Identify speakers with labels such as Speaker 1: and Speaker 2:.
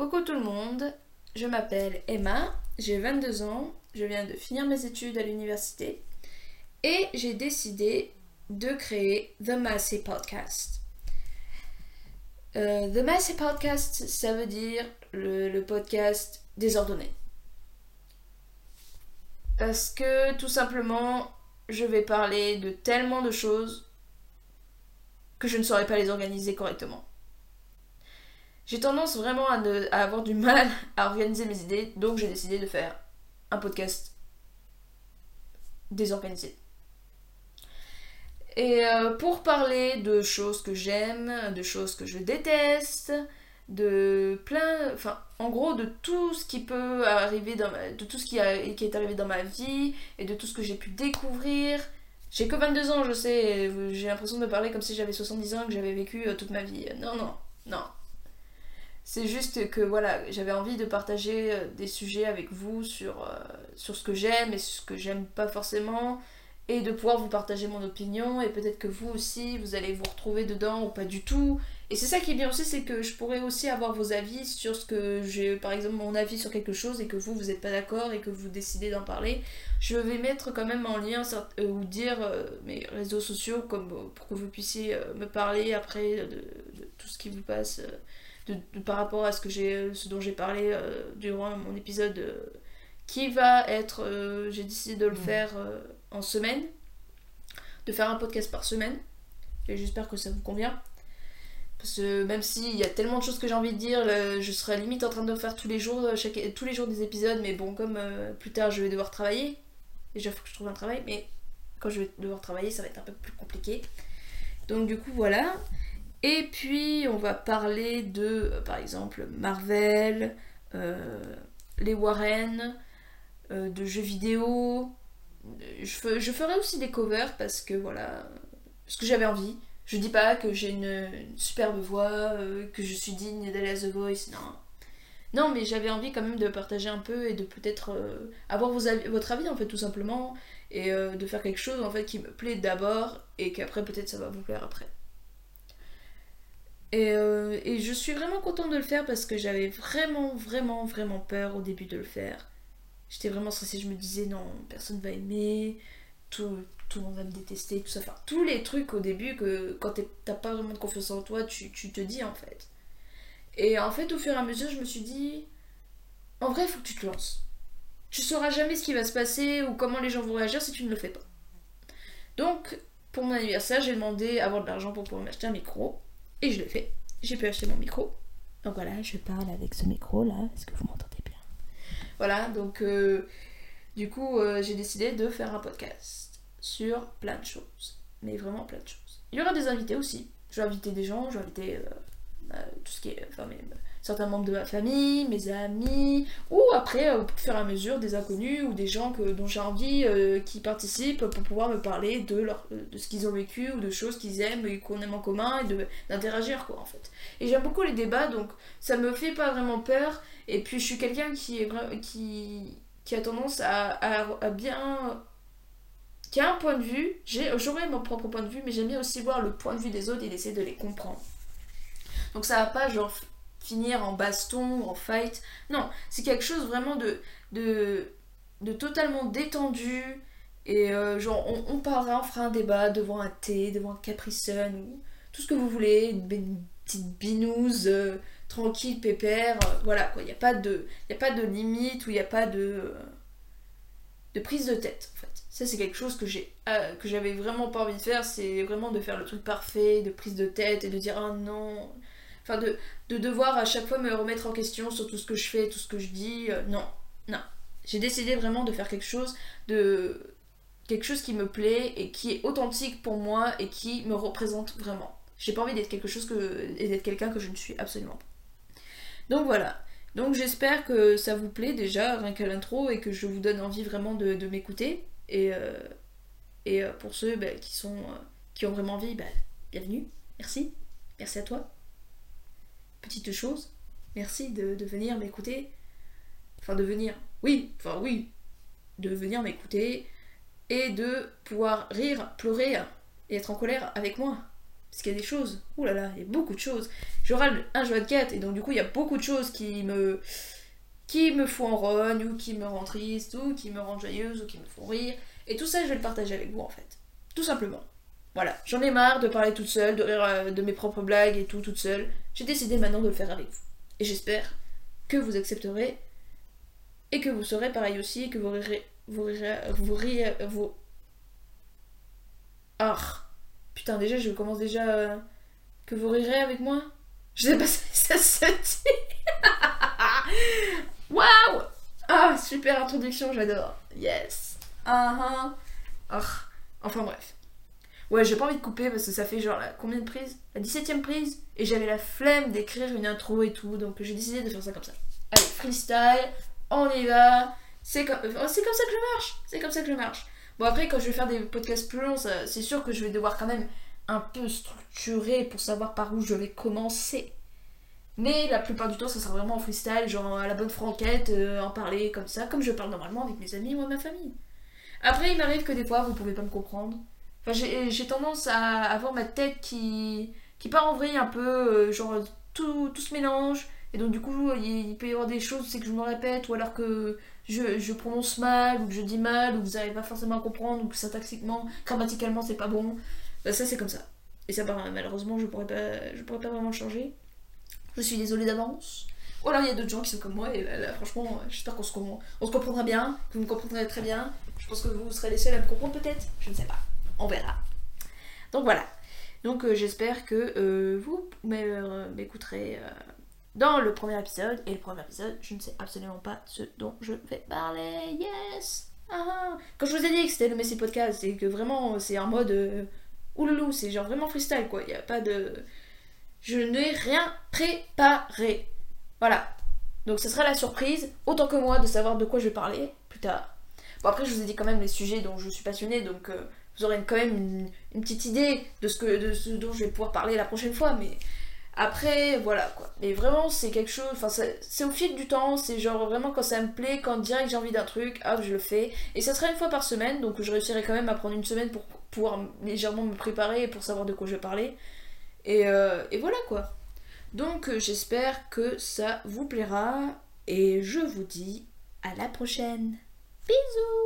Speaker 1: Coucou tout le monde, je m'appelle Emma, j'ai 22 ans, je viens de finir mes études à l'université et j'ai décidé de créer The Massey Podcast. Euh, The Massey Podcast, ça veut dire le, le podcast désordonné. Parce que tout simplement, je vais parler de tellement de choses que je ne saurais pas les organiser correctement. J'ai tendance vraiment à, avoir du mal à organiser mes idées, donc j'ai décidé de faire un podcast désorganisé. Et euh, pour parler de choses que j'aime, de choses que je déteste, de plein, enfin, en gros, de tout ce qui peut arriver dans ma- de tout ce qui, qui est arrivé dans ma vie et de tout ce que j'ai pu découvrir. J'ai que 22 ans, je sais, j'ai l'impression de me parler comme si j'avais 70 ans et que j'avais vécu euh, toute ma vie. Non, non, non. C'est juste que voilà, j'avais envie de partager euh, des sujets avec vous sur, euh, sur ce que j'aime et ce que j'aime pas forcément, et de pouvoir vous partager mon opinion, et peut-être que vous aussi, vous allez vous retrouver dedans ou pas du tout. Et c'est ça qui est bien aussi, c'est que je pourrais aussi avoir vos avis sur ce que j'ai, par exemple, mon avis sur quelque chose, et que vous, vous n'êtes pas d'accord, et que vous décidez d'en parler. Je vais mettre quand même en lien euh, ou dire mes réseaux sociaux comme pour que vous puissiez me parler après de tout ce qui vous passe. Euh, de, de- par rapport à ce, que j'ai, ce dont j'ai parlé euh, durant mon épisode euh, qui va être. euh, j'ai décidé de le faire euh, en semaine, de faire un podcast par semaine. Et j'espère que ça vous convient. Parce que même s'il y a tellement de choses que j'ai envie de dire, là, je serais limite en train de faire tous les jours, euh, chaque, tous les jours des épisodes, mais bon, comme euh, plus tard je vais devoir travailler, déjà faut que je trouve un travail, mais quand je vais devoir travailler, ça va être un peu plus compliqué. Donc du coup, voilà. Et puis, on va parler de, euh, par exemple, Marvel, euh, les Warren, euh, de jeux vidéo. Je, fe- je ferai aussi des covers parce que voilà, parce que j'avais envie. Je dis pas que j'ai une, superbe voix, que je suis digne d'aller à The Voice, non. Non, mais j'avais envie quand même de partager un peu et de peut-être avoir votre avis en fait tout simplement et de faire quelque chose en fait qui me plaît d'abord et qu'après peut-être ça va vous plaire après. Et, euh, et je suis vraiment contente de le faire parce que j'avais vraiment, vraiment, vraiment peur au début de le faire. J'étais vraiment stressée, je me disais non, personne va aimer, tout, tout le monde va me détester, tout ça. Enfin, tous les trucs au début que quand t'as pas vraiment de confiance en toi, tu, tu te dis en fait. Et en fait, au fur et à mesure, je me suis dit, en vrai, faut que tu te lances. Tu sauras jamais ce qui va se passer ou comment les gens vont réagir si tu ne le fais pas. Donc, pour mon anniversaire, j'ai demandé à avoir de l'argent pour pouvoir m'acheter un micro. Et je l'ai fait. J'ai pu acheter mon micro. Donc voilà, je parle avec ce micro là. Est-ce que vous m'entendez bien? Voilà, donc euh, du coup, euh, j'ai décidé de faire un podcast sur plein de choses. Mais vraiment plein de choses. Il y aura des invités aussi. Je vais inviter des gens, je vais inviter euh, tout ce qui. Enfin, certains membres de ma famille, mes amis, ou après, euh, au fur et à mesure, des inconnus ou des gens que, dont j'ai envie euh, qui participent pour pouvoir me parler de, leur, de ce qu'ils ont vécu ou de choses qu'ils aiment et qu'on aime en commun et d'interagir quoi en fait. Et j'aime beaucoup les débats donc ça me fait pas vraiment peur et puis je suis quelqu'un qui, qui, qui a tendance à, à- bien qui a un point de vue, j'aurais mon propre point de vue, mais j'aime bien aussi voir le point de vue des autres et d'essayer de les comprendre. Donc ça va pas genre finir en baston, en fight. Non, c'est quelque chose vraiment de, de, totalement détendu. Et euh, genre, on, on parlera, on fera un débat devant un thé, devant un Capri ou tout ce que vous voulez, une, petite binouse euh, tranquille, pépère. euh, voilà quoi, il n'y a, pas de- a pas de limite ou il n'y a pas de, de prise de tête en fait. Ça, c'est quelque chose que j'ai que j'avais vraiment pas envie de faire, c'est vraiment de faire le truc parfait, de prise de tête et de dire ah non. Enfin, de, de devoir à chaque fois me remettre en question sur tout ce que je fais, tout ce que je dis. euh, non, non. J'ai décidé vraiment de faire quelque chose de quelque chose qui me plaît et qui est authentique pour moi et qui me représente vraiment. J'ai pas envie d'être quelque chose que et d'être quelqu'un que je ne suis absolument pas. Donc voilà. Donc j'espère que ça vous plaît déjà, rien qu'à l'intro, et que je vous donne envie vraiment de, de m'écouter. Et, euh, et euh, pour ceux bah, qui sont qui ont vraiment envie, bah, bienvenue. Merci. Merci à toi. Petite chose, merci de, venir m'écouter. Enfin de venir. Oui, enfin oui. De venir m'écouter et de pouvoir rire, pleurer et être en colère avec moi. Parce qu'il y a des choses, ouh là là, il y a beaucoup de choses. Je râle un jeu de 4 et donc du coup il y a beaucoup de choses qui me qui me font en rogne ou qui me rendent triste ou qui me rendent joyeuse ou qui me font rire. Et tout ça je vais le partager avec vous en fait. Tout simplement. Voilà, j'en ai marre de parler toute seule, de rire euh, de mes propres blagues et tout toute seule. J'ai décidé maintenant de le faire avec vous. Et j'espère que vous accepterez et que vous serez pareil aussi et que vous rirez vous rirez vous rirez vous ah putain déjà je commence déjà euh, que vous rirez avec moi. Je sais pas si ça se dit. Waouh! Ah super introduction j'adore. Yes. Ah. Ah enfin bref ouais j'ai pas envie de couper parce que ça fait genre la combien de prises? La 17ème prise? Et j'avais la flemme d'écrire une intro et tout donc j'ai décidé de faire ça comme ça allez freestyle on y va. C'est comme, c'est comme ça que je marche. C'est comme ça que je marche. Bon, après, quand je vais faire des podcasts plus longs, c'est sûr que je vais devoir quand même un peu structurer pour savoir par où je vais commencer. Mais la plupart du temps, ça sera vraiment en freestyle, genre à la bonne franquette, euh, en parler comme ça, comme je parle normalement avec mes amis ou ma famille. Après, il m'arrive que des fois, vous pouvez pas me comprendre. Enfin, j'ai tendance à avoir ma tête qui, qui part en vrille un peu, euh, genre tout, tout se mélange. Et donc, du coup, il peut y avoir des choses, c'est que je me répète, ou alors que je, je, prononce mal, ou que je dis mal, ou que vous n'arrivez pas forcément à comprendre, ou que syntaxiquement, grammaticalement, c'est pas bon. Bah, ça, c'est comme ça. Et ça, bah, malheureusement, je pourrais pas, je pourrais pas vraiment changer. Je suis désolée d'avance. Ou alors, il y a d'autres gens qui sont comme moi, et là, franchement, j'espère qu'on se, on se comprendra bien, que vous me comprendrez très bien. Je pense que vous serez les seuls à me comprendre, peut-être. Je ne sais pas. On verra. Donc, voilà. Donc, euh, j'espère que euh, vous m'écouterez. Euh, dans le premier épisode. Et le premier épisode, je ne sais absolument pas ce dont je vais parler. Yes! Ah, ah. Quand je vous ai dit que c'était le Messi Podcast, c'est que vraiment c'est en mode ouloulou, c'est genre vraiment freestyle quoi. Il n'y a pas de. Je n'ai rien préparé. Voilà. Donc ce sera la surprise, autant que moi, de savoir de quoi je vais parler plus tard. Bon, après, je vous ai dit quand même les sujets dont je suis passionnée, donc vous aurez quand même une, petite idée de ce, que, de ce dont je vais pouvoir parler la prochaine fois, mais après, voilà quoi. Mais vraiment, c'est quelque chose. Enfin, c'est au fil du temps. C'est genre vraiment quand ça me plaît, quand direct j'ai envie d'un truc, hop, je le fais. Et ça sera une fois par semaine, donc je réussirai quand même à prendre une semaine pour pouvoir légèrement me préparer et pour savoir de quoi je vais parler. Et, euh, et voilà quoi. Donc, euh, j'espère que ça vous plaira. Et je vous dis à la prochaine. Bisous